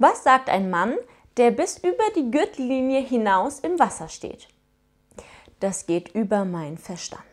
Was sagt ein Mann, der bis über die Gürtellinie hinaus im Wasser steht? Das geht über meinen Verstand.